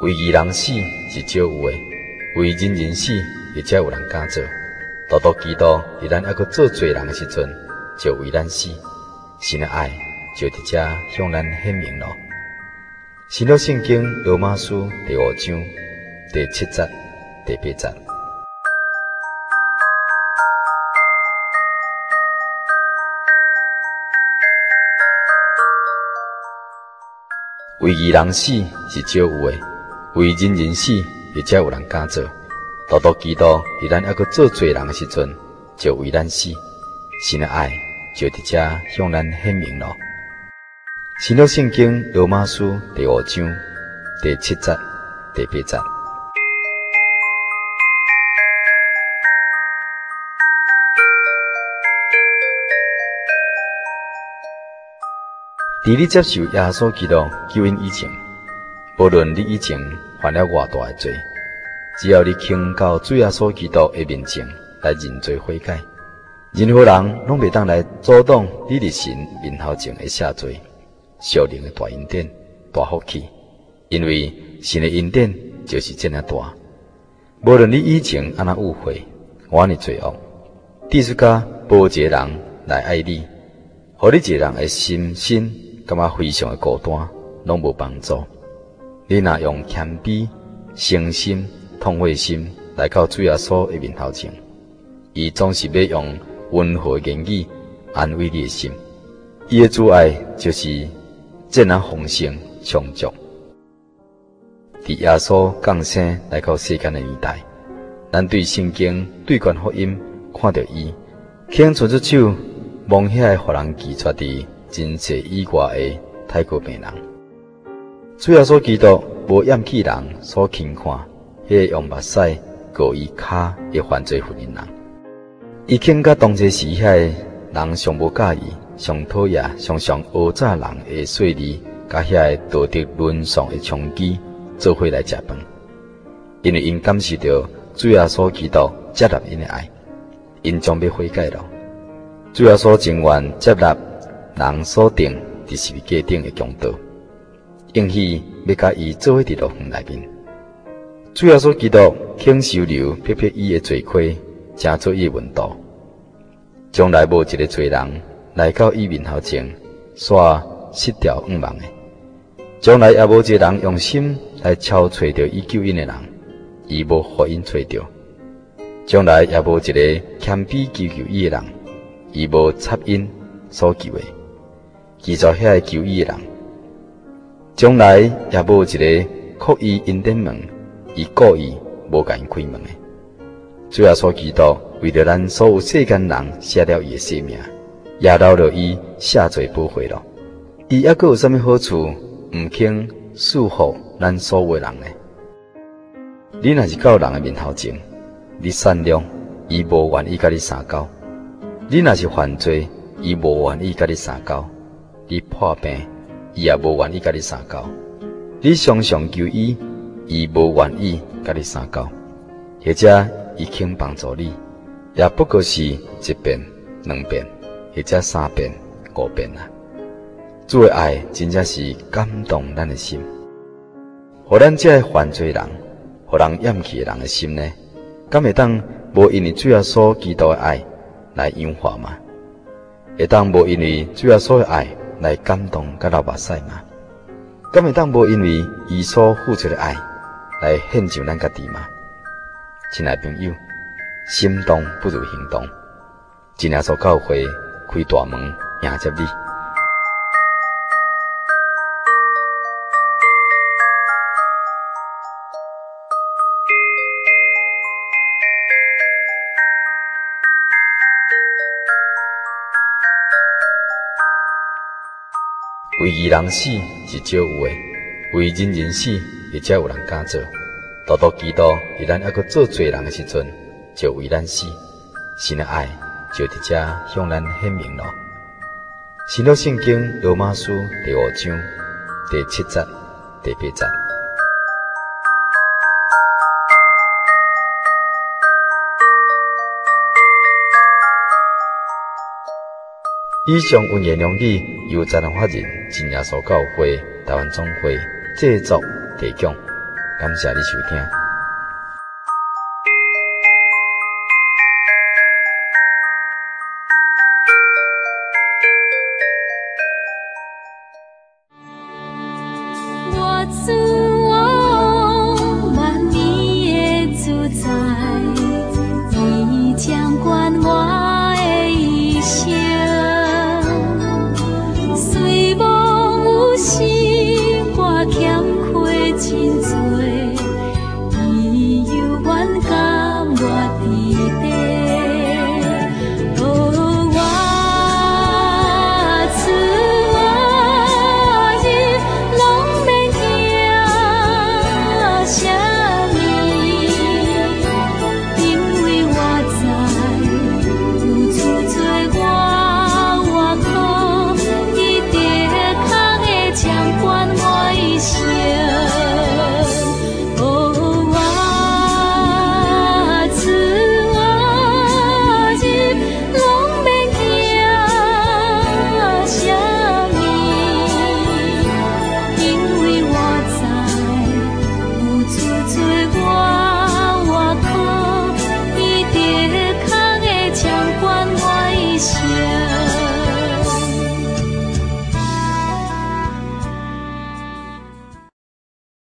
为义人死是少有诶，为人人死也才有人敢做。多多祈祷伫咱还阁做罪人诶时阵，就为咱死，神诶爱就伫遮向咱显明了。新约圣经罗马书第五章第七节、第八节。为义人死是少有诶。为人人死，亦才有人敢做。多多祈祷伫咱还阁做罪人诶时阵，就为咱死，神的爱就伫遮向咱显明了。新约圣经罗马书第五章第七节、第八节。伫你接受耶稣基督救恩以前，无论你以前犯了偌大的罪，只要你肯到主耶稣基督诶面前来认罪悔改，任何人拢袂当来阻挡你伫神面头前诶赦罪、小灵的大恩典、大福气，因为神的恩典就是这么大。无论你以前安怎误会，我安尼罪恶，第四家无一个人来爱你，互你一个人的心心感觉非常的孤单，拢无帮助。你若用谦卑、诚心、痛悔心来到主耶稣的面头前，伊总是要用温和言语安慰你的心。伊的主爱就是这样丰盛充足。伫耶稣降生来到世间的年代，咱对圣经对观福音看到伊，肯伸出手摸遐个互人拒绝伫真济以外的太过病人。主耶稣基督无厌弃人所轻看，迄个用目屎膏伊骹的犯罪妇人，伊肯甲当时时遐人上无佮意、上讨厌、上上恶诈人的税吏，甲遐道德沦丧的冲击做伙来食饭，因为因感受到主耶稣基督接纳因的爱，因将要悔改了。主耶稣情愿接纳人所定伫十字架顶的强盗。应许要甲伊做伙伫牢房内面，主耶稣基督肯收留撇撇伊的罪亏，正做伊的门徒，将来无一个罪人来到伊面头前煞失掉五万的，将来也无一个人用心来敲找着伊救因的人，伊无互因找着，将来也无一个谦卑求求伊的人，伊无插因所求的，记住遐个求伊的人。将来也无一个叩伊恩典门，伊故意无甲因开门的。主耶稣基督为着咱所有世间人写了伊的性命，也留了伊赦罪不悔了。伊还阁有啥物好处？毋肯束缚咱所有人呢？你若是到人的面头前，你善良，伊无愿意甲你相交；你若是犯罪，伊无愿意甲你相交；你破病。伊也无愿意甲你相交，你常常求伊，伊无愿意甲你相交，或者伊肯帮助你，也不过是一遍、两遍，或者三遍、五遍啊。主的爱真正是感动咱的心，互咱这犯罪人、互人厌弃的人的心呢，敢会当无因为主耶稣基督的爱来融化吗？会当无因为主耶稣的爱？来感动甲流目屎吗？敢会当无因为伊所付出的爱来献上咱家己吗？亲爱朋友，心动不如行动，真耶稣教会开大门迎接你。为伊人死是少有诶，为人人死也才有人敢做。多多祈祷伫咱还阁做罪人诶时阵，就为咱死，神诶爱就伫遮向咱显明咯。新约圣经罗马书第五章第七节、第八节。以上文言两语由咱人法人真雅所教会台湾总会制作提供，感谢你收听。我。